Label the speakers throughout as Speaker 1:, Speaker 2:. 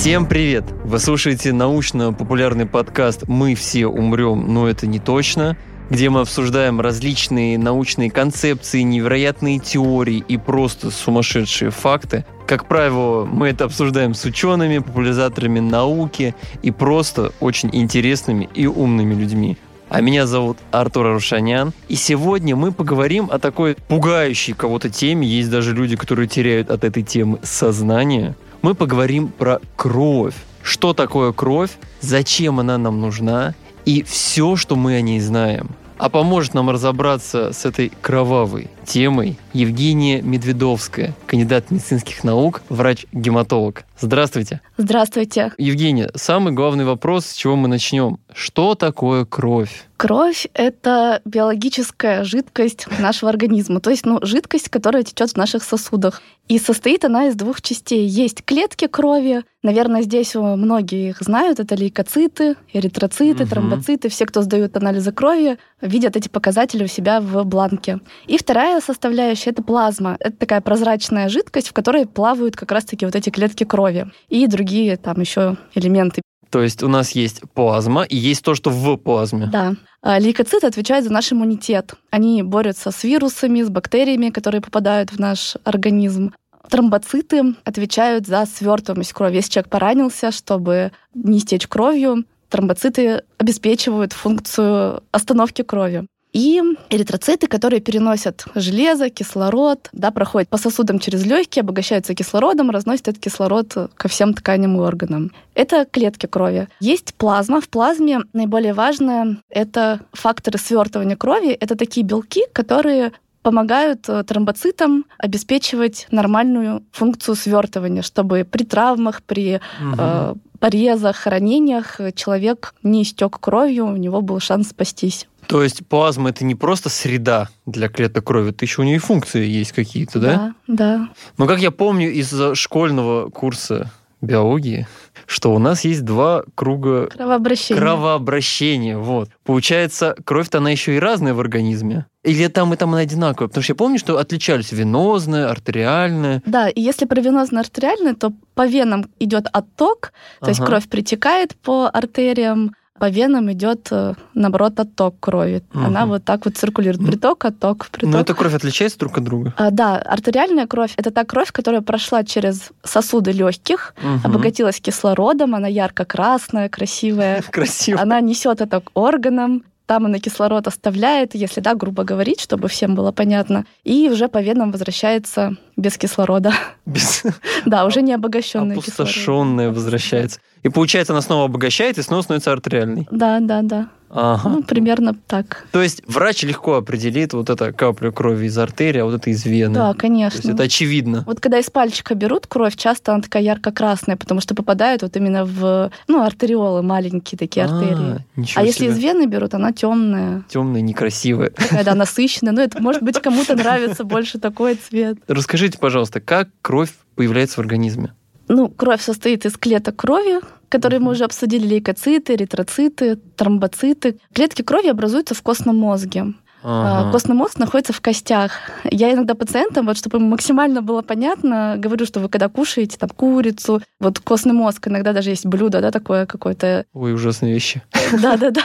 Speaker 1: Всем привет! Вы слушаете научно-популярный подкаст «Мы все умрем, но это не точно», где мы обсуждаем различные научные концепции, невероятные теории и просто сумасшедшие факты. Как правило, мы это обсуждаем с учеными, популяризаторами науки и просто очень интересными и умными людьми. А меня зовут Артур Арушанян. И сегодня мы поговорим о такой пугающей кого-то теме. Есть даже люди, которые теряют от этой темы сознание. Мы поговорим про кровь. Что такое кровь? Зачем она нам нужна? И все, что мы о ней знаем. А поможет нам разобраться с этой кровавой темой Евгения Медведовская, кандидат медицинских наук, врач-гематолог. Здравствуйте.
Speaker 2: Здравствуйте.
Speaker 1: Евгения, самый главный вопрос, с чего мы начнем. Что такое кровь?
Speaker 2: Кровь — это биологическая жидкость нашего организма, то есть ну, жидкость, которая течет в наших сосудах. И состоит она из двух частей. Есть клетки крови, наверное, здесь многие их знают, это лейкоциты, эритроциты, угу. тромбоциты. Все, кто сдают анализы крови, видят эти показатели у себя в бланке. И вторая составляющая — это плазма. Это такая прозрачная жидкость, в которой плавают как раз-таки вот эти клетки крови и другие там еще элементы
Speaker 1: то есть у нас есть плазма и есть то, что в плазме.
Speaker 2: Да. А, лейкоциты отвечают за наш иммунитет. Они борются с вирусами, с бактериями, которые попадают в наш организм. Тромбоциты отвечают за свертываемость крови. Если человек поранился, чтобы не истечь кровью, тромбоциты обеспечивают функцию остановки крови. И эритроциты, которые переносят железо, кислород, да, проходят по сосудам через легкие, обогащаются кислородом, разносят этот кислород ко всем тканям и органам. Это клетки крови. Есть плазма. В плазме наиболее важное — это факторы свертывания крови. Это такие белки, которые помогают э, тромбоцитам обеспечивать нормальную функцию свертывания, чтобы при травмах, при угу. э, порезах, ранениях человек не истек кровью, у него был шанс спастись.
Speaker 1: То есть плазма это не просто среда для клеток крови, это еще у нее функции есть какие-то, да?
Speaker 2: Да, да.
Speaker 1: Но как я помню из школьного курса биологии, что у нас есть два круга
Speaker 2: кровообращения.
Speaker 1: кровообращения. Вот. Получается, кровь-то она еще и разная в организме. Или там и там она одинаковая? Потому что я помню, что отличались венозная, артериальная.
Speaker 2: Да, и если про венозно-артериальную, то по венам идет отток, то ага. есть кровь притекает по артериям, по венам идет, э, наоборот, отток крови. Угу. Она вот так вот циркулирует. Приток, отток, приток.
Speaker 1: Но эта кровь отличается друг от друга?
Speaker 2: А, да, артериальная кровь это та кровь, которая прошла через сосуды легких, угу. обогатилась кислородом, она ярко-красная, красивая.
Speaker 1: Красивая.
Speaker 2: Она несет это к органам, там она кислород оставляет, если да, грубо говорить, чтобы всем было понятно, и уже по венам возвращается без кислорода.
Speaker 1: Без...
Speaker 2: Да, уже не обогащенная
Speaker 1: Опустошенная возвращается. И получается, она снова обогащает и снова становится артериальной.
Speaker 2: Да, да, да.
Speaker 1: Ага.
Speaker 2: Ну, примерно так.
Speaker 1: То есть врач легко определит вот это каплю крови из артерии, а вот это из вены.
Speaker 2: Да, конечно.
Speaker 1: То есть это очевидно.
Speaker 2: Вот когда из пальчика берут кровь, часто она такая ярко-красная, потому что попадает вот именно в ну, артериолы, маленькие такие а, артерии. А если из вены берут, она темная.
Speaker 1: Темная, некрасивая.
Speaker 2: Такая, да, насыщенная. Ну, это, может быть, кому-то нравится больше такой цвет.
Speaker 1: Расскажите, пожалуйста, как кровь появляется в организме?
Speaker 2: Ну, кровь состоит из клеток крови, которые мы уже обсудили, лейкоциты, эритроциты, тромбоциты. Клетки крови образуются в костном мозге. А, ага. Костный мозг находится в костях. Я иногда пациентам, вот чтобы им максимально было понятно, говорю, что вы когда кушаете там курицу, вот костный мозг, иногда даже есть блюдо, да, такое какое-то...
Speaker 1: Ой, ужасные вещи.
Speaker 2: Да-да-да.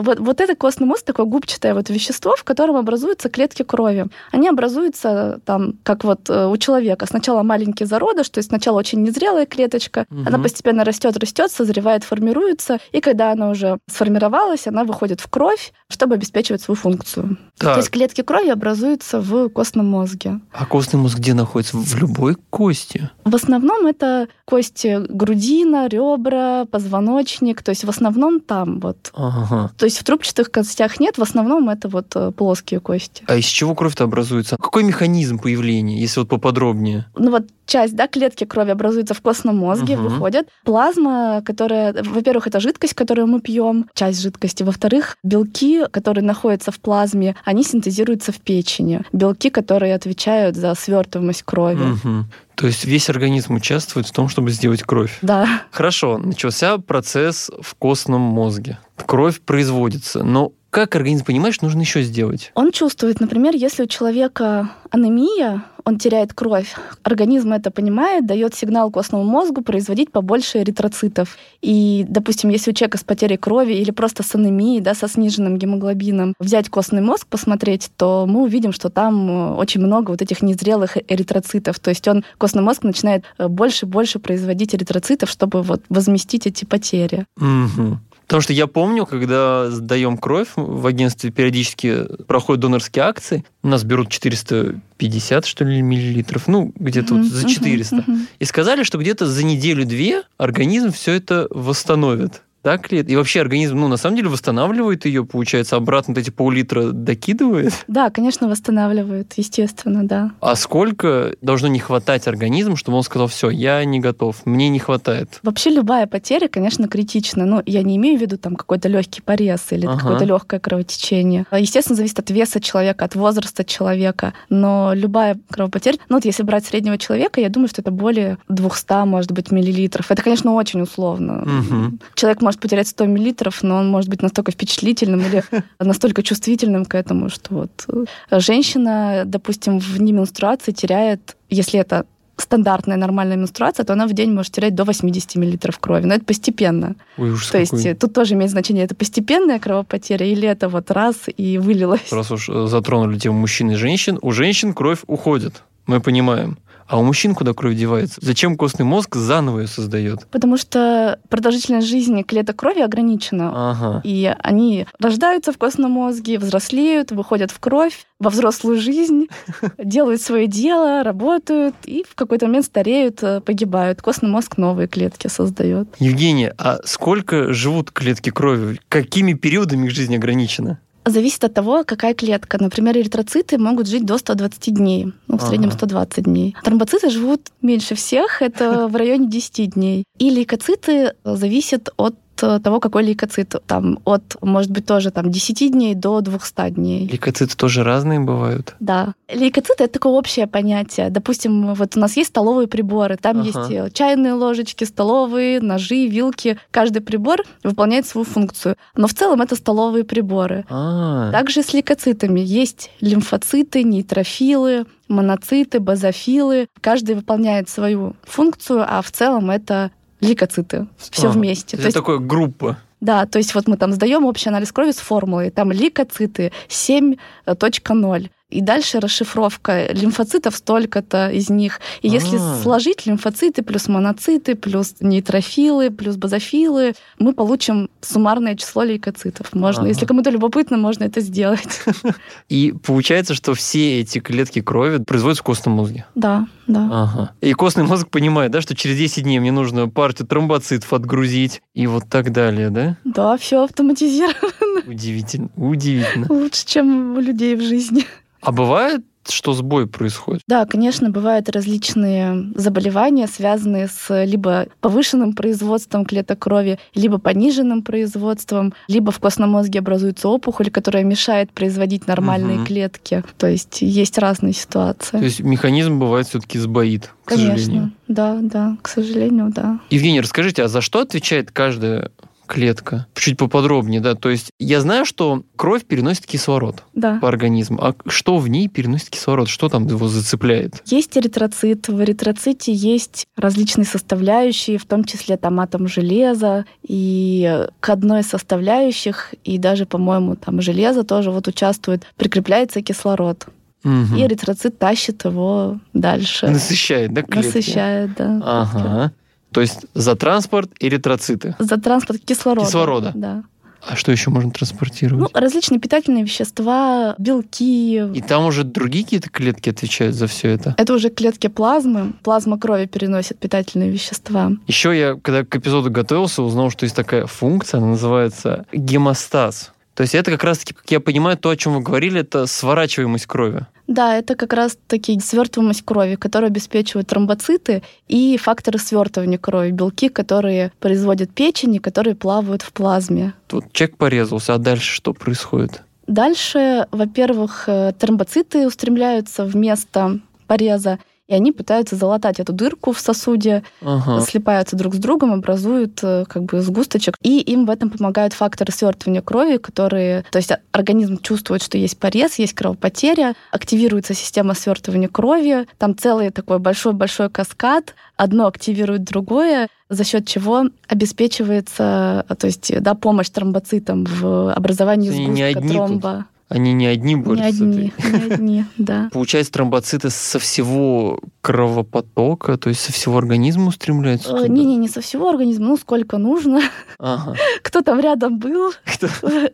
Speaker 2: Вот, вот это костный мозг, такое губчатое вот вещество, в котором образуются клетки крови. Они образуются там, как вот э, у человека. Сначала маленький зародыш, то есть сначала очень незрелая клеточка, угу. она постепенно растет, растет, созревает, формируется, и когда она уже сформировалась, она выходит в кровь, чтобы обеспечивать свою функцию функцию. Так. То есть клетки крови образуются в костном мозге.
Speaker 1: А костный мозг где находится? В любой кости?
Speaker 2: В основном это кости грудина, ребра, позвоночник. То есть в основном там вот.
Speaker 1: Ага.
Speaker 2: То есть в трубчатых костях нет, в основном это вот э, плоские кости.
Speaker 1: А из чего кровь-то образуется? Какой механизм появления, если вот поподробнее?
Speaker 2: Ну вот часть, да, клетки крови образуются в костном мозге, угу. выходят. Плазма, которая, во-первых, это жидкость, которую мы пьем, часть жидкости. Во-вторых, белки, которые находятся в плазме, они синтезируются в печени. Белки, которые отвечают за свертываемость крови.
Speaker 1: Угу. То есть весь организм участвует в том, чтобы сделать кровь.
Speaker 2: Да.
Speaker 1: Хорошо, начался процесс в костном мозге. Кровь производится, но как организм понимает, что нужно еще сделать?
Speaker 2: Он чувствует, например, если у человека анемия, он теряет кровь. Организм это понимает, дает сигнал костному мозгу производить побольше эритроцитов. И, допустим, если у человека с потерей крови или просто с анемией, да, со сниженным гемоглобином, взять костный мозг, посмотреть, то мы увидим, что там э, очень много вот этих незрелых эритроцитов. То есть он, костный мозг начинает э, больше и больше производить эритроцитов, чтобы вот возместить эти потери.
Speaker 1: Угу. Потому что я помню, когда сдаем кровь, в агентстве периодически проходят донорские акции, у нас берут 450, что ли, миллилитров, ну, где-то uh-huh, вот за 400. Uh-huh, uh-huh. И сказали, что где-то за неделю-две организм все это восстановит. Так ли? И вообще организм, ну, на самом деле, восстанавливает ее, получается, обратно эти пол-литра докидывает?
Speaker 2: Да, конечно, восстанавливает, естественно, да.
Speaker 1: А сколько должно не хватать организм, чтобы он сказал, все, я не готов, мне не хватает?
Speaker 2: Вообще любая потеря, конечно, критична. Но я не имею в виду там какой-то легкий порез или ага. какое-то легкое кровотечение. Естественно, зависит от веса человека, от возраста человека. Но любая кровопотеря, ну вот если брать среднего человека, я думаю, что это более 200, может быть, миллилитров. Это, конечно, очень условно. Угу. Человек может потерять 100 миллилитров, но он может быть настолько впечатлительным или настолько чувствительным к этому, что вот э, женщина, допустим, в неменструации теряет, если это стандартная нормальная менструация, то она в день может терять до 80 миллилитров крови. Но это постепенно.
Speaker 1: Ой, ужас
Speaker 2: то
Speaker 1: какой.
Speaker 2: есть тут тоже имеет значение, это постепенная кровопотеря или это вот раз и вылилось.
Speaker 1: Раз уж э, затронули тему мужчин и женщин, у женщин кровь уходит. Мы понимаем. А у мужчин куда кровь девается? Зачем костный мозг заново ее создает?
Speaker 2: Потому что продолжительность жизни клеток крови ограничена.
Speaker 1: Ага.
Speaker 2: И они рождаются в костном мозге, взрослеют, выходят в кровь, во взрослую жизнь, делают свое дело, работают и в какой-то момент стареют, э, погибают. Костный мозг новые клетки создает.
Speaker 1: Евгения, а сколько живут клетки крови? Какими периодами их жизнь ограничена?
Speaker 2: Зависит от того, какая клетка. Например, эритроциты могут жить до 120 дней, ну, в среднем 120 дней. Тромбоциты живут меньше всех, это в районе 10 дней. И лейкоциты зависят от того, какой лейкоцит. Там от, может быть, тоже там 10 дней до 200 дней.
Speaker 1: Лейкоциты тоже разные бывают?
Speaker 2: Да. Лейкоциты — это такое общее понятие. Допустим, вот у нас есть столовые приборы, там ага. есть э, чайные ложечки, столовые, ножи, вилки. Каждый прибор выполняет свою функцию. Но в целом это столовые приборы.
Speaker 1: А-а-а.
Speaker 2: Также с лейкоцитами есть лимфоциты, нейтрофилы, моноциты, базофилы. Каждый выполняет свою функцию, а в целом это лейкоциты. Все а, вместе.
Speaker 1: Это то есть, такая группа.
Speaker 2: Да, то есть вот мы там сдаем общий анализ крови с формулой, там лейкоциты 7.0. И дальше расшифровка лимфоцитов столько-то из них. И если А-а-а. сложить лимфоциты плюс моноциты, плюс нейтрофилы, плюс базофилы, мы получим суммарное число лейкоцитов. Можно, А-а-а. если кому-то любопытно, можно это сделать.
Speaker 1: И получается, что все эти клетки крови производятся в костном мозге?
Speaker 2: Да, да.
Speaker 1: Ага. И костный мозг понимает, да, что через 10 дней мне нужно партию тромбоцитов отгрузить и вот так далее, да?
Speaker 2: Да, все автоматизировано.
Speaker 1: Удивительно, удивительно.
Speaker 2: Лучше, чем у людей в жизни.
Speaker 1: А бывает, что сбой происходит?
Speaker 2: Да, конечно, бывают различные заболевания, связанные с либо повышенным производством клеток крови, либо пониженным производством, либо в костном мозге образуется опухоль, которая мешает производить нормальные угу. клетки. То есть есть разные ситуации.
Speaker 1: То есть механизм бывает все-таки сбоит, к
Speaker 2: Конечно,
Speaker 1: сожалению.
Speaker 2: да, да, к сожалению, да.
Speaker 1: Евгений, расскажите, а за что отвечает каждая клетка. Чуть поподробнее, да. То есть я знаю, что кровь переносит кислород
Speaker 2: да.
Speaker 1: по организму. А что в ней переносит кислород? Что там его зацепляет?
Speaker 2: Есть эритроцит. В эритроците есть различные составляющие, в том числе там атом железа. И к одной из составляющих, и даже, по-моему, там железо тоже вот участвует, прикрепляется кислород.
Speaker 1: Угу.
Speaker 2: И эритроцит тащит его дальше.
Speaker 1: Насыщает, да, клетки?
Speaker 2: Насыщает, да.
Speaker 1: Ага. То есть за транспорт эритроциты.
Speaker 2: За транспорт кислорода.
Speaker 1: Кислорода.
Speaker 2: Да.
Speaker 1: А что еще можно транспортировать?
Speaker 2: Ну, различные питательные вещества, белки.
Speaker 1: И там уже другие какие-то клетки отвечают за все это?
Speaker 2: Это уже клетки плазмы. Плазма крови переносит питательные вещества.
Speaker 1: Еще я, когда к эпизоду готовился, узнал, что есть такая функция, она называется гемостаз. То есть это как раз-таки, как я понимаю, то, о чем вы говорили, это сворачиваемость крови.
Speaker 2: Да, это как раз-таки свертываемость крови, которая обеспечивает тромбоциты и факторы свертывания крови, белки, которые производят печень и которые плавают в плазме.
Speaker 1: Тут человек порезался, а дальше что происходит?
Speaker 2: Дальше, во-первых, э, тромбоциты устремляются в место пореза, и они пытаются залатать эту дырку в сосуде,
Speaker 1: Ага.
Speaker 2: слипаются друг с другом, образуют э, как бы сгусточек. И им в этом помогают факторы свертывания крови, которые... То есть организм чувствует, что есть порез, есть кровопотеря, активируется система свертывания крови, там целый такой большой-большой каскад, одно активирует другое, за счет чего обеспечивается, то есть, да, помощь тромбоцитам в образовании
Speaker 1: Они не
Speaker 2: сгустка
Speaker 1: одни тут
Speaker 2: тромба.
Speaker 1: Они не одни
Speaker 2: Не
Speaker 1: борются. с
Speaker 2: одни, не одни, да.
Speaker 1: Получается, тромбоциты со всего кровопотока, то есть со всего организма устремляются?
Speaker 2: Э? Не-не, не со всего организма, ну сколько нужно.
Speaker 1: Ага.
Speaker 2: Кто там рядом был,
Speaker 1: Кто-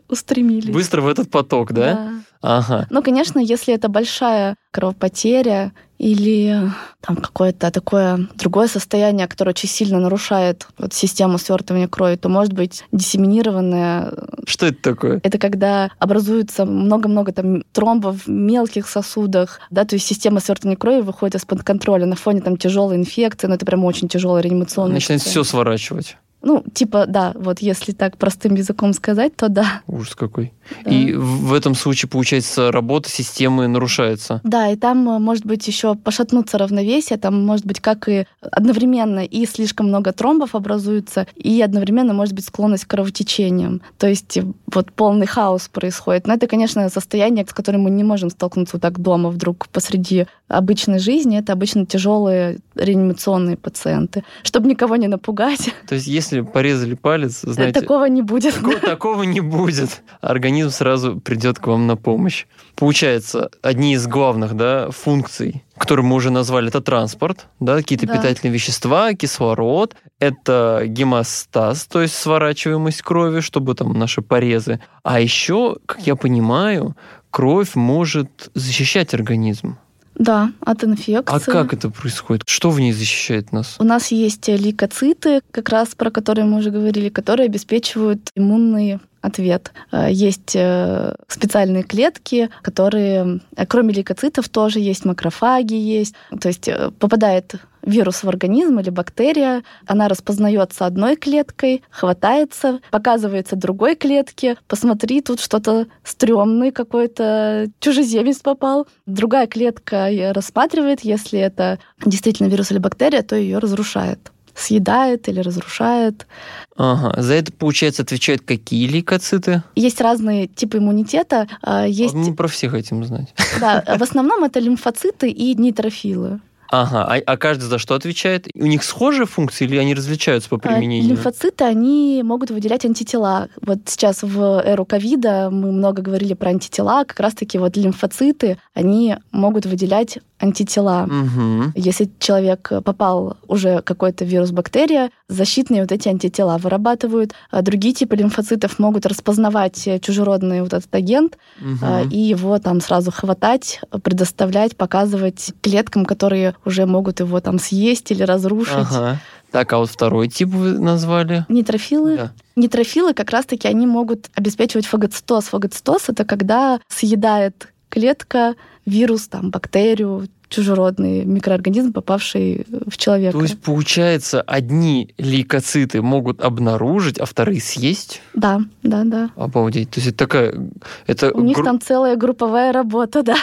Speaker 2: устремились.
Speaker 1: Быстро в этот поток, да? Ага.
Speaker 2: Ну, конечно, если это большая кровопотеря или там какое-то такое другое состояние, которое очень сильно нарушает вот, систему свертывания крови, то может быть диссеминированное.
Speaker 1: Что это такое?
Speaker 2: Это когда образуется много-много там тромбов в мелких сосудах, да, то есть система свертывания крови выходит из-под контроля на фоне там тяжелой инфекции, но это прям очень тяжелая реанимационная.
Speaker 1: Начинает все сворачивать.
Speaker 2: Ну, типа, да, вот если так простым языком сказать, то да.
Speaker 1: Ужас какой.
Speaker 2: да.
Speaker 1: И в этом случае, получается, работа системы нарушается.
Speaker 2: Да, и там э, может быть еще пошатнуться равновесие, там может быть как и одновременно и слишком много тромбов образуется, и одновременно может быть склонность к кровотечениям. То есть вот полный хаос происходит. Но это, конечно, состояние, с которым мы не можем столкнуться вот так дома вдруг посреди обычной жизни. Это обычно тяжелые реанимационные пациенты. Чтобы никого не напугать,
Speaker 1: То есть, если порезали палец, знаете,
Speaker 2: такого не будет.
Speaker 1: такого, такого не будет. Организм сразу придет к вам на помощь. Получается, одни из главных да, функций, которые мы уже назвали, это транспорт, да, какие-то
Speaker 2: Да.
Speaker 1: питательные вещества, кислород, это гемостаз, то есть сворачиваемость крови, чтобы там наши порезы. А еще, как я понимаю, кровь может защищать организм.
Speaker 2: Да, от инфекции.
Speaker 1: А как это происходит? Что в ней защищает нас?
Speaker 2: У нас есть лейкоциты, как раз про которые мы уже говорили, которые обеспечивают иммунный ответ. Э, Есть э, специальные клетки, которые, э, кроме лейкоцитов, тоже есть макрофаги, есть. То есть попадает вирус в организм или бактерия, она распознается одной клеткой, хватается, показывается другой клетке, посмотри, тут что-то стрёмный какой-то чужеземец попал. Другая клетка рассматривает, если это действительно вирус или бактерия, то ее разрушает съедает или разрушает.
Speaker 1: Ага. За это, получается, отвечают какие лейкоциты?
Speaker 2: Есть разные типы иммунитета. А, Есть,
Speaker 1: Мы про всех хотим знать.
Speaker 2: да, в основном это лимфоциты и нейтрофилы.
Speaker 1: Ага, а, а каждый за что отвечает? У них схожие функции или они различаются по
Speaker 2: А,
Speaker 1: применению?
Speaker 2: Лимфоциты, они могут выделять антитела. Вот сейчас в эру ковида мы много говорили про антитела. Как раз-таки вот лимфоциты, они могут выделять антитела.
Speaker 1: Мгм.
Speaker 2: Если человек попал уже какой-то вирус, бактерия, защитные вот эти антитела вырабатывают. А другие типы лимфоцитов могут распознавать чужеродный вот этот агент а, и его там сразу хватать, предоставлять, показывать клеткам, которые уже могут его там съесть или разрушить.
Speaker 1: Ага. Так, а вот второй тип вы назвали?
Speaker 2: Нейтрофилы.
Speaker 1: Да.
Speaker 2: Нейтрофилы как раз-таки они могут обеспечивать фагоцитоз. Фагоцитоз — это когда съедает клетка вирус, там, бактерию, чужеродный микроорганизм, попавший в человека.
Speaker 1: То есть, получается, одни лейкоциты могут обнаружить, а вторые съесть?
Speaker 2: Да, да, да.
Speaker 1: Обалдеть. То есть это такая... Это
Speaker 2: У них
Speaker 1: гру-
Speaker 2: там целая групповая работа, да.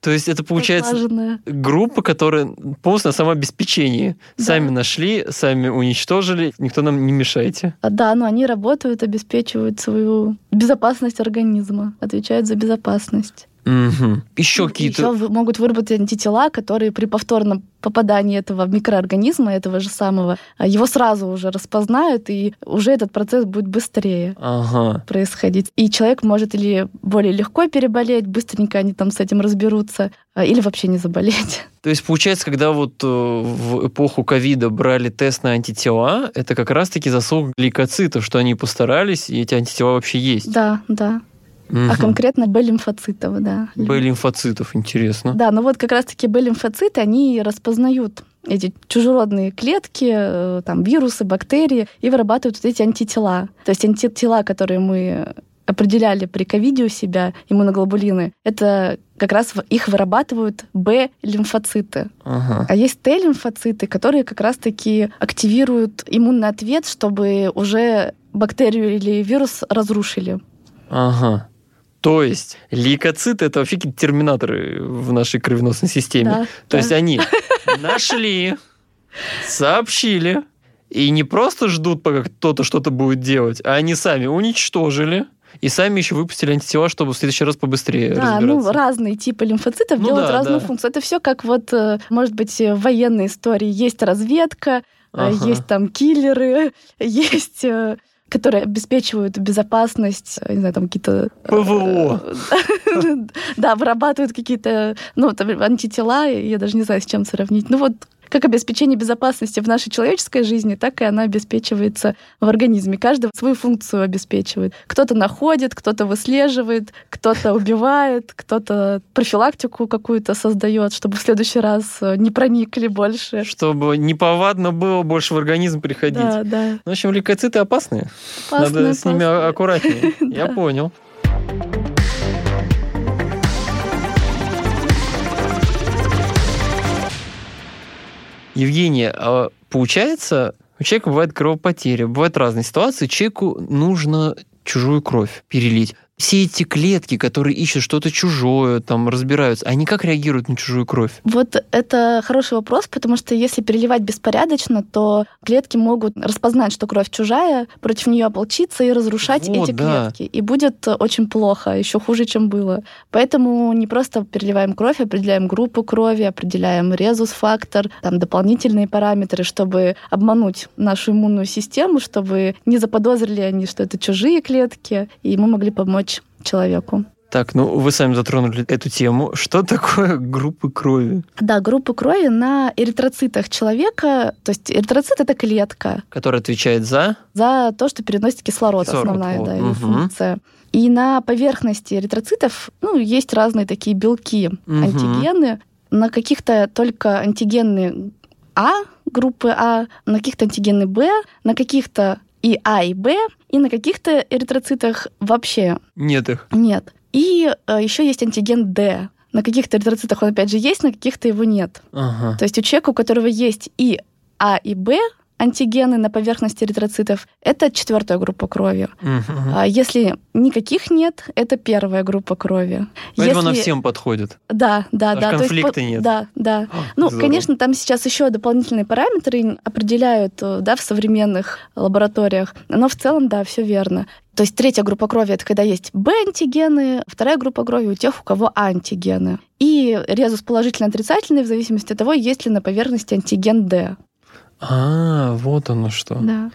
Speaker 1: То есть это получается
Speaker 2: отлаженная.
Speaker 1: группа, которая полностью на самообеспечении.
Speaker 2: Да.
Speaker 1: Сами нашли, сами уничтожили, никто нам не мешайте.
Speaker 2: А, Да, но они работают, обеспечивают свою безопасность организма, отвечают за безопасность.
Speaker 1: Мгм. Еще какие-то...
Speaker 2: Еще могут выработать антитела, которые при повторном попадании этого микроорганизма, этого же самого, а, его сразу уже распознают, и уже этот процесс будет быстрее
Speaker 1: Ага.
Speaker 2: происходить. И человек может или более легко переболеть, быстренько они там с этим разберутся, а, или вообще не заболеть.
Speaker 1: То есть, получается, когда вот э, в эпоху ковида брали тест на антитела, это как раз-таки заслуга гликоцитов, что они постарались, и эти антитела вообще есть.
Speaker 2: Да, да.
Speaker 1: Мгм.
Speaker 2: А конкретно Б-лимфоцитов, да.
Speaker 1: Б-лимфоцитов, интересно.
Speaker 2: Да, ну вот как раз-таки Б-лимфоциты, они распознают эти чужеродные клетки, э, там, вирусы, бактерии, и вырабатывают вот эти антитела. То есть антитела, которые мы определяли при ковиде у себя, иммуноглобулины, это как раз их вырабатывают Б-лимфоциты.
Speaker 1: Ага.
Speaker 2: А есть Т-лимфоциты, которые как раз-таки активируют иммунный ответ, чтобы уже бактерию или вирус разрушили.
Speaker 1: Ага. То есть лейкоциты это вообще какие-то терминаторы в нашей кровеносной системе.
Speaker 2: Да,
Speaker 1: То
Speaker 2: да.
Speaker 1: есть они нашли, сообщили, и не просто ждут, пока кто-то что-то будет делать, а они сами уничтожили и сами еще выпустили антитела, чтобы в следующий раз побыстрее
Speaker 2: Да, ну
Speaker 1: разбираться.
Speaker 2: разные типы лимфоцитов
Speaker 1: Ну
Speaker 2: делают
Speaker 1: да,
Speaker 2: разную
Speaker 1: да.
Speaker 2: функцию. Это все как вот, э, может быть, э, в военной истории есть разведка, э,
Speaker 1: Ага.
Speaker 2: есть там киллеры, есть которые обеспечивают безопасность, э, не знаю, там какие-то... э,
Speaker 1: ПВО.
Speaker 2: Да, вырабатывают какие-то, ну, там, антитела, я даже не знаю, с чем сравнить. Ну вот как обеспечение безопасности в нашей человеческой жизни, так и она обеспечивается в организме. Каждый свою функцию обеспечивает. Кто-то находит, кто-то выслеживает, кто-то убивает, кто-то профилактику какую-то создает, чтобы в следующий раз э, не проникли больше.
Speaker 1: Чтобы неповадно было больше в организм приходить.
Speaker 2: Да, да.
Speaker 1: В общем, лейкоциты опасные.
Speaker 2: Опасно,
Speaker 1: Надо с ними аккуратнее. Я понял. Евгения, а получается, у человека бывает кровопотеря, бывают разные ситуации, человеку нужно чужую кровь перелить. Все эти клетки, которые ищут что-то чужое, там разбираются, они как реагируют на чужую кровь?
Speaker 2: Вот это хороший вопрос, потому что если переливать беспорядочно, то клетки могут распознать, что кровь чужая, против нее ополчиться и разрушать
Speaker 1: Вот,
Speaker 2: эти
Speaker 1: да.
Speaker 2: клетки. И будет очень плохо, еще хуже, чем было. Поэтому не просто переливаем кровь, определяем группу крови, определяем резус-фактор, там дополнительные параметры, чтобы обмануть нашу иммунную систему, чтобы не заподозрили они, что это чужие клетки, и мы могли помочь человеку.
Speaker 1: Так, ну вы сами затронули эту тему. Что такое группы крови,
Speaker 2: Да, группы крови на эритроцитах человека, то есть эритроцит это клетка
Speaker 1: которая отвечает за...
Speaker 2: за то, что переносит кислород,
Speaker 1: Кислород,
Speaker 2: основная
Speaker 1: вот,
Speaker 2: да,
Speaker 1: мгм.
Speaker 2: функция. И на поверхности эритроцитов ну, есть разные такие белки,
Speaker 1: Мгм.
Speaker 2: антигены. На каких-то только антигены А, группы А, на каких-то антигены Б, на каких-то и А, и Б, и на каких-то эритроцитах вообще
Speaker 1: Нет их.
Speaker 2: нет. И еще есть антиген Д. На каких-то эритроцитах он опять же есть, на каких-то его нет.
Speaker 1: Ага.
Speaker 2: То есть у человека, у которого есть и А, и Б антигены на поверхности эритроцитов, это четвертая группа крови.
Speaker 1: Мгм.
Speaker 2: А если никаких нет, это первая группа крови.
Speaker 1: Поэтому она
Speaker 2: Если-
Speaker 1: всем подходит.
Speaker 2: Да, да, да. то есть
Speaker 1: конфликта
Speaker 2: по-
Speaker 1: нет.
Speaker 2: Да, да.
Speaker 1: А,
Speaker 2: Ну,
Speaker 1: здорово.
Speaker 2: конечно, там сейчас еще дополнительные параметры определяют, э, да, в современных лабораториях. Но в целом, да, все верно. То есть третья группа крови это когда есть Б-антигены, вторая группа крови у тех, у кого А-антигены. И резус положительно-отрицательный в зависимости от того, есть ли на поверхности антиген Д.
Speaker 1: А, вот оно что.
Speaker 2: Да.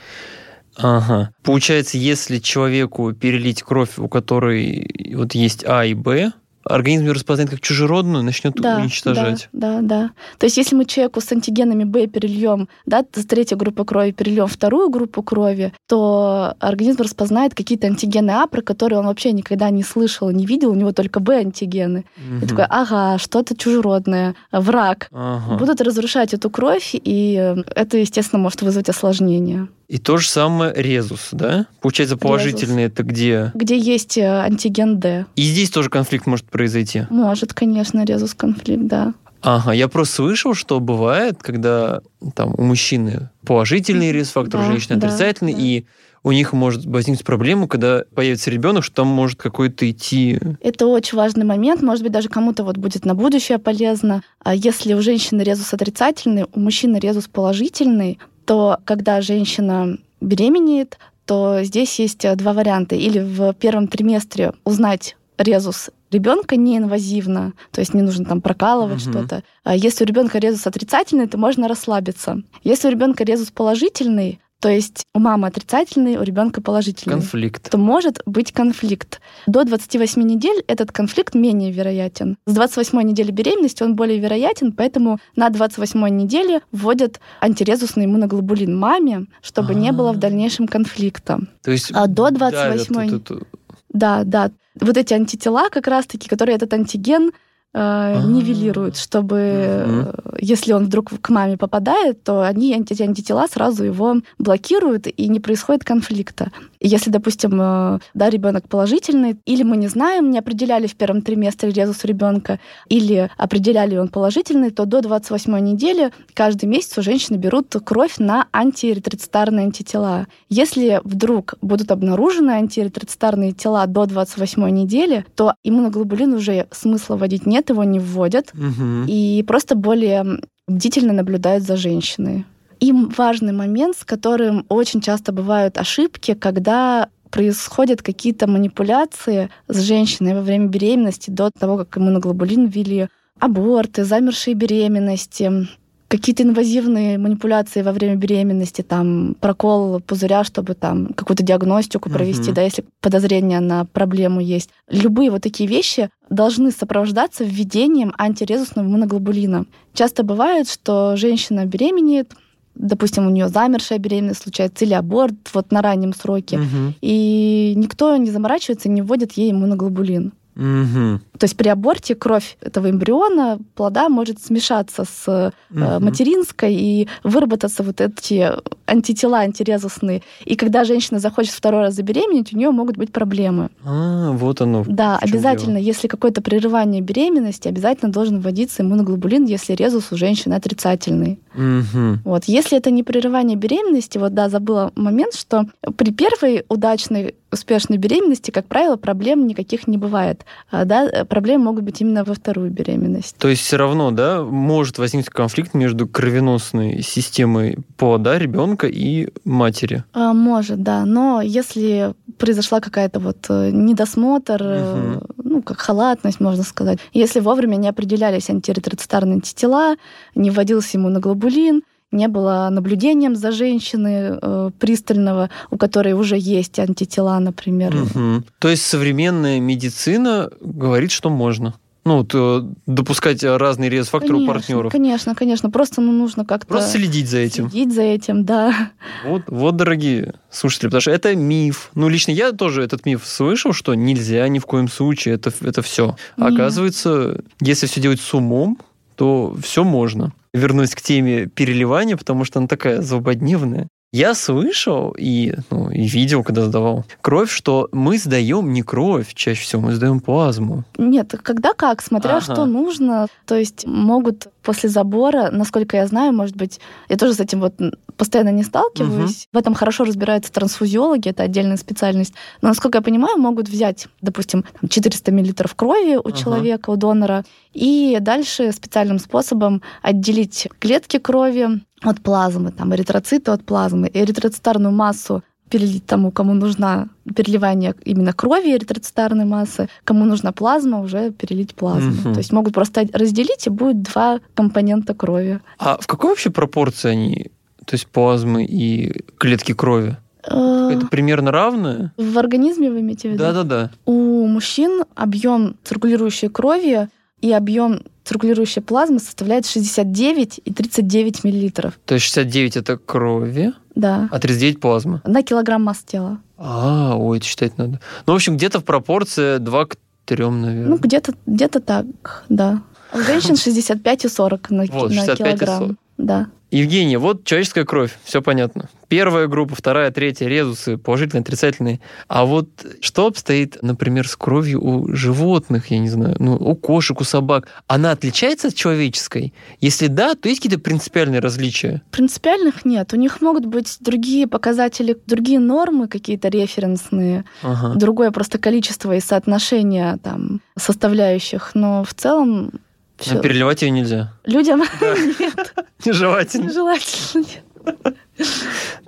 Speaker 1: Ага. Получается, если человеку перелить кровь, у которой вот есть А и Б, организм ее распознает как чужеродную, начнет
Speaker 2: Да,
Speaker 1: уничтожать.
Speaker 2: Да, да, да. То есть если мы человеку с антигенами Б перельем, да, с третьей группы крови перельем вторую группу крови, то организм распознает какие-то антигены А, про которые он вообще никогда не слышал, не видел, у него только Б-антигены. И
Speaker 1: Мгм.
Speaker 2: такой, ага, что-то чужеродное, враг.
Speaker 1: Ага.
Speaker 2: Будут разрушать эту кровь, и это, естественно, может вызвать осложнения.
Speaker 1: И то же самое резус, да? Получается, положительный это где?
Speaker 2: Где есть э, антиген Д.
Speaker 1: И здесь тоже конфликт может произойти.
Speaker 2: Может, конечно, резус-конфликт, да.
Speaker 1: Ага, я просто слышал, что бывает, когда там у мужчины положительный резус-фактор, у
Speaker 2: Да,
Speaker 1: женщины
Speaker 2: да,
Speaker 1: отрицательный,
Speaker 2: да.
Speaker 1: и у них может возникнуть проблема, когда появится ребенок, что там может какой-то идти.
Speaker 2: Это очень важный момент, может быть, даже кому-то вот будет на будущее полезно. А если у женщины резус отрицательный, у мужчины резус положительный, то когда женщина беременеет, то здесь есть э, два варианта. Или в первом триместре узнать резус ребенка неинвазивно, то есть не нужно там прокалывать
Speaker 1: Мгм.
Speaker 2: что-то. А если у ребенка резус отрицательный, то можно расслабиться. Если у ребенка резус положительный, то есть у мамы отрицательный, у ребенка положительный
Speaker 1: Конфликт.
Speaker 2: то может быть конфликт. До 28 недель этот конфликт менее вероятен. С 28 недели беременности он более вероятен, поэтому на 28 неделе вводят антирезусный иммуноглобулин маме, чтобы не было в
Speaker 1: А.
Speaker 2: дальнейшем конфликта.
Speaker 1: То есть
Speaker 2: А до
Speaker 1: давят
Speaker 2: 28-й
Speaker 1: вот эту-
Speaker 2: Да, да. Вот эти антитела как раз-таки, которые этот антиген э, нивелируют, чтобы угу. если он вдруг к маме попадает, то они анти антитела сразу его блокируют и не происходит конфликта. Если, допустим, э, да, ребенок положительный, или мы не знаем, не определяли в первом триместре резус ребенка, или определяли он положительный, то до 28 недели каждый месяц у женщины берут кровь на антиэритроцитарные антитела. Если вдруг будут обнаружены антиэритроцитарные тела до 28 недели, то иммуноглобулин уже смысла вводить нет, его не вводят, угу. и просто более бдительно наблюдают за женщиной. И важный момент, с которым очень часто бывают ошибки, когда происходят какие-то манипуляции с женщиной во время беременности до того, как иммуноглобулин ввели, аборты, замершие беременности, какие-то инвазивные манипуляции во время беременности, там прокол пузыря, чтобы там какую-то диагностику провести, uh-huh. да, если подозрение на проблему есть. Любые вот такие вещи должны сопровождаться введением антирезусного иммуноглобулина. Часто бывает, что женщина беременеет, допустим, у нее замершая беременность случается или аборт вот на раннем сроке, угу. и никто не заморачивается, не вводит ей иммуноглобулин. Угу. То есть при аборте кровь этого эмбриона, плода может смешаться с угу. материнской и выработаться вот эти антитела антирезусные. И когда женщина захочет второй раз забеременеть, у нее могут быть проблемы.
Speaker 1: А, вот оно.
Speaker 2: Да, обязательно, дело. если какое-то прерывание беременности, обязательно должен вводиться иммуноглобулин, если резус у женщины отрицательный. Угу. Вот, если это не прерывание беременности, вот да, забыла момент, что при первой удачной успешной беременности, как правило, проблем никаких не бывает. А, да, проблемы могут быть именно во вторую беременность.
Speaker 1: То есть все равно, да, может возникнуть конфликт между кровеносной системой по да, ребенка и матери?
Speaker 2: А, может, да. Но если произошла какая-то вот э, недосмотр, угу. ну, как халатность, можно сказать, если вовремя не определялись антиретроцитарные антитела, не вводился иммуноглобулин, не было наблюдением за женщиной э, пристального, у которой уже есть антитела, например.
Speaker 1: Угу. То есть современная медицина говорит, что можно? Ну, то э, допускать разные резус-факторы у партнеров.
Speaker 2: Конечно, конечно. Просто ну, нужно как-то...
Speaker 1: Просто следить за этим.
Speaker 2: Следить за этим, да.
Speaker 1: Вот, вот, дорогие слушатели, потому что это миф. Ну, лично я тоже этот миф слышал, что нельзя ни в коем случае, это, это все. Оказывается, если все делать с умом, то все можно. Вернусь к теме переливания, потому что она такая злободневная. Я слышал и, ну, и видел, когда сдавал кровь, что мы сдаем не кровь, чаще всего мы сдаем плазму.
Speaker 2: Нет, когда как, смотря ага. что нужно. То есть могут после забора, насколько я знаю, может быть, я тоже с этим вот постоянно не сталкиваюсь. Угу. В этом хорошо разбираются трансфузиологи, это отдельная специальность. Но, насколько я понимаю, могут взять, допустим, 400 мл крови у ага. человека, у донора, и дальше специальным способом отделить клетки крови от плазмы, там, эритроциты от плазмы, эритроцитарную массу перелить тому, кому нужна переливание именно крови эритроцитарной массы, кому нужна плазма, уже перелить плазму. Угу. То есть могут просто разделить, и будет два компонента крови.
Speaker 1: А в какой вообще пропорции они, то есть плазмы и клетки крови? Э, Это примерно равное?
Speaker 2: В организме вы имеете в виду?
Speaker 1: Да-да-да.
Speaker 2: У мужчин объем циркулирующей крови и объем циркулирующей плазмы составляет 69 и 39 миллилитров.
Speaker 1: То есть 69 это крови?
Speaker 2: Да.
Speaker 1: А 39 плазма?
Speaker 2: На килограмм масс тела.
Speaker 1: А, ой, это считать надо. Ну, в общем, где-то в пропорции 2 к 3, наверное.
Speaker 2: Ну, где-то где так, да. А у женщин 65 и 40 на, вот, на килограмм. Да.
Speaker 1: Евгения, вот человеческая кровь, все понятно. Первая группа, вторая, третья, резусы, положительные, отрицательные. А вот что обстоит, например, с кровью у животных, я не знаю, ну, у кошек, у собак? Она отличается от человеческой? Если да, то есть какие-то принципиальные различия?
Speaker 2: Принципиальных нет. У них могут быть другие показатели, другие нормы какие-то референсные, ага. другое просто количество и соотношение там составляющих, но в целом
Speaker 1: все. Но переливать ее нельзя.
Speaker 2: Людям нет.
Speaker 1: Нежелательно.
Speaker 2: Нежелательно нет.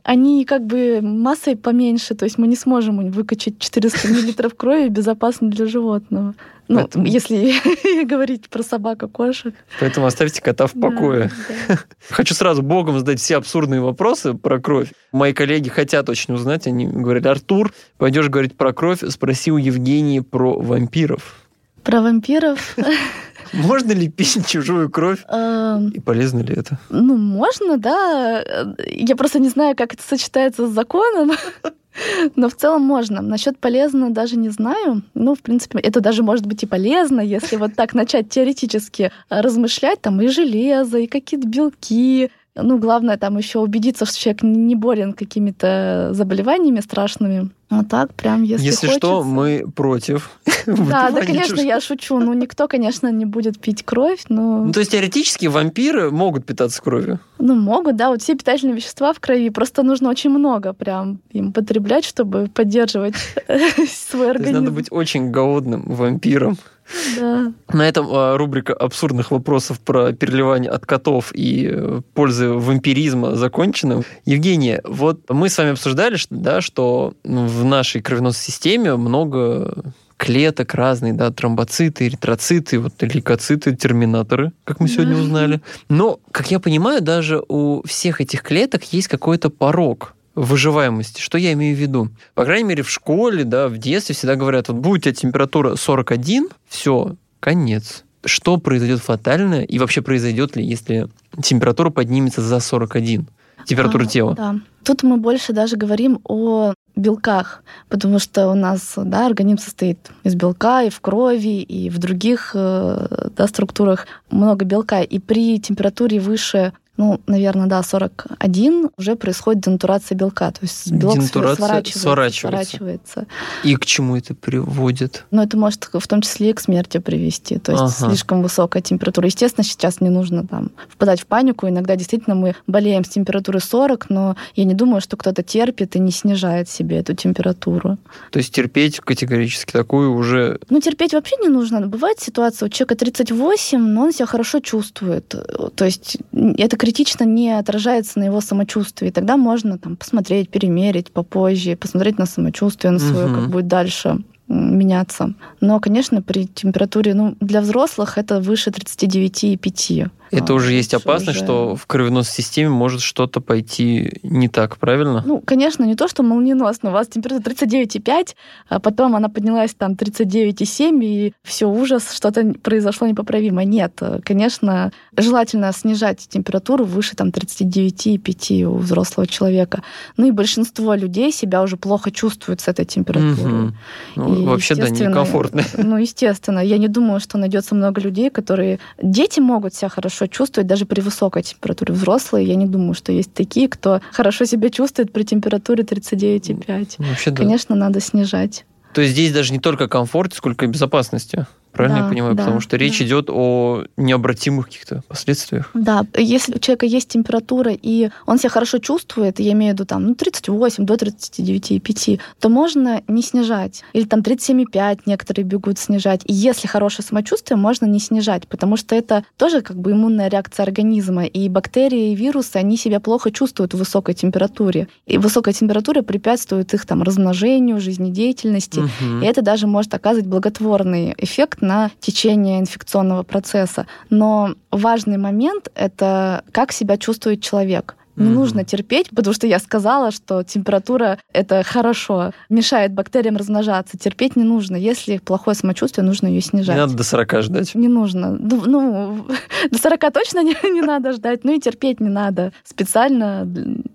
Speaker 2: Они как бы массой поменьше, то есть мы не сможем выкачать 400 миллилитров крови безопасно для животного. Ну, Поэтому... если говорить про собак и кошек.
Speaker 1: Поэтому оставьте кота в покое. Да, да. Хочу сразу богом задать все абсурдные вопросы про кровь. Мои коллеги хотят очень узнать. Они говорят, Артур, пойдешь говорить про кровь, спроси у Евгении про вампиров.
Speaker 2: Про вампиров?
Speaker 1: Можно ли пить чужую кровь? Эм, И полезно ли это?
Speaker 2: Ну, можно, да. Я просто не знаю, как это сочетается с законом. Но в целом можно. Насчет полезно даже не знаю. Ну, в принципе, это даже может быть и полезно, если вот так начать теоретически размышлять. Там и железо, и какие-то белки, ну, главное там еще убедиться, что человек не болен какими-то заболеваниями страшными. А так прям, если
Speaker 1: Если
Speaker 2: хочется...
Speaker 1: что, мы против.
Speaker 2: Да, да, конечно, я шучу. Ну, никто, конечно, не будет пить кровь, но...
Speaker 1: Ну, то есть теоретически вампиры могут питаться кровью?
Speaker 2: Ну, могут, да. Вот все питательные вещества в крови. Просто нужно очень много прям им потреблять, чтобы поддерживать свой организм.
Speaker 1: Надо быть очень голодным вампиром.
Speaker 2: Да.
Speaker 1: На этом а, рубрика абсурдных вопросов про переливание от котов и э, пользы вампиризма закончена. Евгения, вот мы с вами обсуждали, что, да, что в нашей кровеносной системе много клеток разные, да, тромбоциты, эритроциты, вот лейкоциты, терминаторы, как мы сегодня узнали. Но, как я понимаю, даже у всех этих клеток есть какой-то порог выживаемости. Что я имею в виду? По крайней мере, в школе, да, в детстве всегда говорят, вот будет у тебя температура 41, все, конец. Что произойдет фатально и вообще произойдет ли, если температура поднимется за 41? Температура а, тела.
Speaker 2: Да. Тут мы больше даже говорим о белках, потому что у нас да, организм состоит из белка и в крови, и в других э, да, структурах много белка. И при температуре выше ну, наверное, да, 41 уже происходит денатурация белка, то есть белок сворачивается, сворачивается. сворачивается.
Speaker 1: И к чему это приводит?
Speaker 2: Ну, это может в том числе и к смерти привести, то есть ага. слишком высокая температура. Естественно, сейчас не нужно там впадать в панику, иногда действительно мы болеем с температурой 40, но я не думаю, что кто-то терпит и не снижает себе эту температуру.
Speaker 1: То есть терпеть категорически такую уже...
Speaker 2: Ну, терпеть вообще не нужно. Бывает ситуация, у человека 38, но он себя хорошо чувствует. То есть это критично не отражается на его самочувствии. Тогда можно там посмотреть, перемерить попозже, посмотреть на самочувствие, на свое, угу. как будет дальше меняться. Но, конечно, при температуре, ну, для взрослых это выше 39,5.
Speaker 1: Это а, уже есть опасность, уже... что в кровеносной системе может что-то пойти не так, правильно?
Speaker 2: Ну, конечно, не то, что молниеносно. У вас температура 39,5, а потом она поднялась там 39,7, и все, ужас, что-то произошло непоправимо. Нет, конечно, желательно снижать температуру выше там 39,5 у взрослого человека. Ну и большинство людей себя уже плохо чувствуют с этой температурой.
Speaker 1: Угу. Ну, вообще, да, некомфортно.
Speaker 2: Ну, естественно. Я не думаю, что найдется много людей, которые... Дети могут себя хорошо хорошо чувствовать даже при высокой температуре. Взрослые, я не думаю, что есть такие, кто хорошо себя чувствует при температуре 39,5. Вообще, Конечно, да. надо снижать.
Speaker 1: То есть здесь даже не только комфорт, сколько и безопасности. Правильно да, я понимаю? Да, Потому что речь да. идет о необратимых каких-то последствиях.
Speaker 2: Да, если у человека есть температура, и он себя хорошо чувствует, я имею в виду там, ну, 38 до 39,5, то можно не снижать. Или там 37,5 некоторые бегут снижать. И если хорошее самочувствие, можно не снижать, потому что это тоже как бы иммунная реакция организма. И бактерии, и вирусы, они себя плохо чувствуют в высокой температуре. И высокая температура препятствует их там размножению, жизнедеятельности. Угу. И это даже может оказывать благотворный эффект на течение инфекционного процесса. Но важный момент — это как себя чувствует человек. Не mm-hmm. нужно терпеть, потому что я сказала, что температура — это хорошо, мешает бактериям размножаться. Терпеть не нужно. Если плохое самочувствие, нужно ее снижать.
Speaker 1: Не надо до 40 ждать.
Speaker 2: Не нужно. Ну, ну до 40 точно не, не надо ждать, ну и терпеть не надо. Специально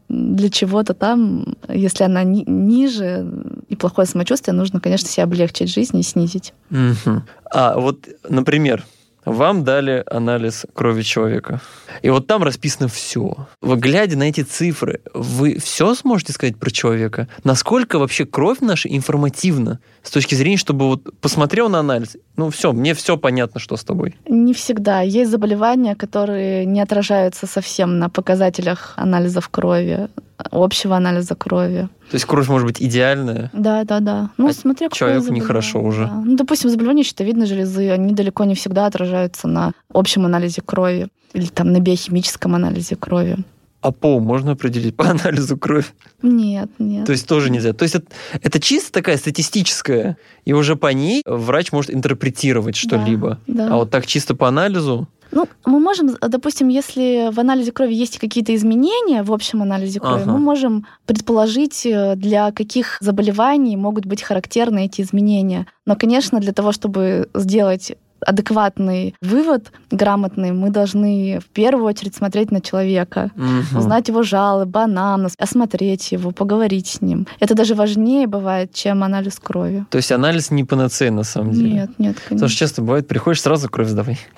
Speaker 2: для чего-то там, если она ни, ниже и плохое самочувствие, нужно, конечно, себе облегчить жизнь и снизить.
Speaker 1: Угу. А вот, например, вам дали анализ крови человека. И вот там расписано все. Вы, глядя на эти цифры, вы все сможете сказать про человека? Насколько вообще кровь наша информативна с точки зрения, чтобы вот посмотрел на анализ, ну все, мне все понятно, что с тобой.
Speaker 2: Не всегда. Есть заболевания, которые не отражаются совсем на показателях анализов крови общего анализа крови.
Speaker 1: То есть кровь может быть идеальная?
Speaker 2: Да, да, да. Ну, а смотря
Speaker 1: человеку нехорошо уже. Да.
Speaker 2: Ну, допустим, заболевания щитовидной железы, они далеко не всегда отражаются на общем анализе крови или там на биохимическом анализе крови.
Speaker 1: А пол можно определить по анализу крови?
Speaker 2: Нет, нет.
Speaker 1: То есть тоже нельзя. То есть это, это чисто такая статистическая, и уже по ней врач может интерпретировать что-либо. Да, да. А вот так чисто по анализу
Speaker 2: ну, мы можем, допустим, если в анализе крови есть какие-то изменения в общем анализе крови, ага. мы можем предположить, э, для каких заболеваний могут быть характерны эти изменения. Но, конечно, для того, чтобы сделать адекватный вывод, грамотный, мы должны в первую очередь смотреть на человека, угу. узнать его жалобы, анамнез, осмотреть его, поговорить с ним. Это даже важнее бывает, чем анализ крови.
Speaker 1: То есть анализ не панацея на самом деле?
Speaker 2: Нет, нет, конечно.
Speaker 1: Потому что часто бывает, приходишь, сразу кровь сдавай.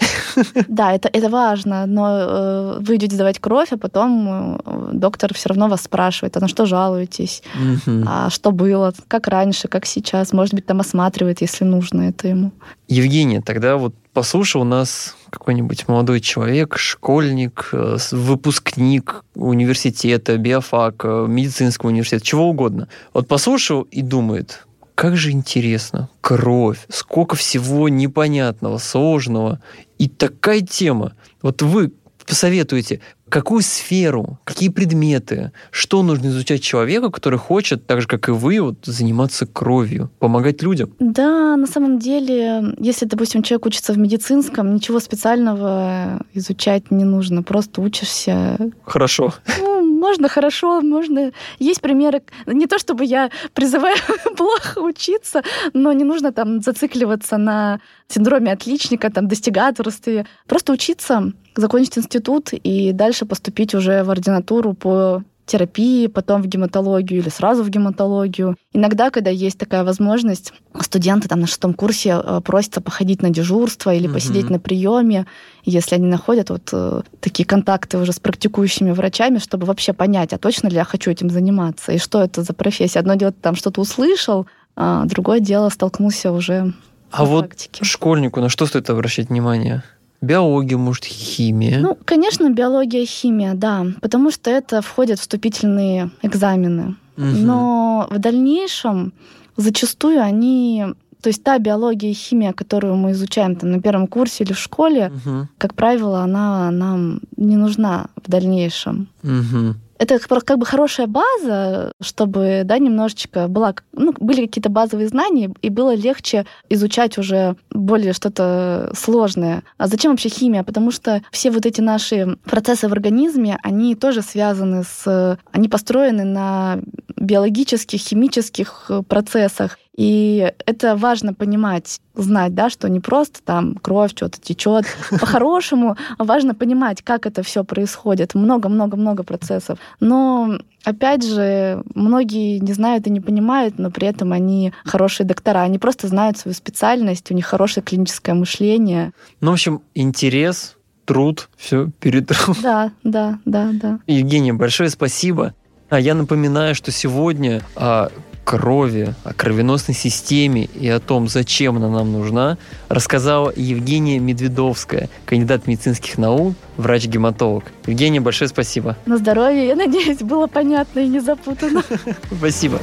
Speaker 2: Да, это, это важно, но э, вы идете сдавать кровь, а потом э, доктор все равно вас спрашивает, а на что жалуетесь, угу. а что было, как раньше, как сейчас, может быть, там осматривает, если нужно это ему.
Speaker 1: Евгения, тогда вот послушал нас какой-нибудь молодой человек, школьник, э, выпускник университета, биофака, медицинского университета, чего угодно. Вот послушал и думает, как же интересно, кровь, сколько всего непонятного, сложного. И такая тема. Вот вы посоветуете, какую сферу, какие предметы, что нужно изучать человеку, который хочет, так же, как и вы, вот, заниматься кровью, помогать людям?
Speaker 2: Да, на самом деле, если, допустим, человек учится в медицинском, ничего специального изучать не нужно, просто учишься.
Speaker 1: Хорошо.
Speaker 2: Ну, можно хорошо, можно... Есть примеры, не то чтобы я призываю плохо учиться, но не нужно там зацикливаться на синдроме отличника, там, достигаторстве. Просто учиться, закончить институт и дальше поступить уже в ординатуру по терапии, потом в гематологию или сразу в гематологию. Иногда, когда есть такая возможность, студенты там на шестом курсе э, просятся походить на дежурство или mm-hmm. посидеть на приеме, если они находят вот э, такие контакты уже с практикующими врачами, чтобы вообще понять, а точно ли я хочу этим заниматься, и что это за профессия. Одно дело, ты там что-то услышал, а другое дело, столкнулся уже
Speaker 1: а вот практике. школьнику на что стоит обращать внимание? Биология, может, химия?
Speaker 2: Ну, конечно, биология, химия, да, потому что это входят вступительные экзамены. Угу. Но в дальнейшем зачастую они то есть та биология и химия, которую мы изучаем там, на первом курсе или в школе, угу. как правило, она нам не нужна в дальнейшем. Угу это как бы хорошая база, чтобы, да, немножечко была, ну, были какие-то базовые знания, и было легче изучать уже более что-то сложное. А зачем вообще химия? Потому что все вот эти наши процессы в организме, они тоже связаны с... Они построены на биологических, химических процессах. И это важно понимать, знать, да, что не просто там кровь что-то течет. По-хорошему важно понимать, как это все происходит. Много-много-много процессов. Но Опять же, многие не знают и не понимают, но при этом они хорошие доктора. Они просто знают свою специальность, у них хорошее клиническое мышление.
Speaker 1: Ну, в общем, интерес, труд, все перед
Speaker 2: Да, да, да, да.
Speaker 1: Евгения, большое спасибо. А я напоминаю, что сегодня а, крови, о кровеносной системе и о том, зачем она нам нужна, рассказала Евгения Медведовская, кандидат медицинских наук, врач-гематолог. Евгения, большое спасибо.
Speaker 2: На здоровье, я надеюсь, было понятно и не запутано.
Speaker 1: Спасибо.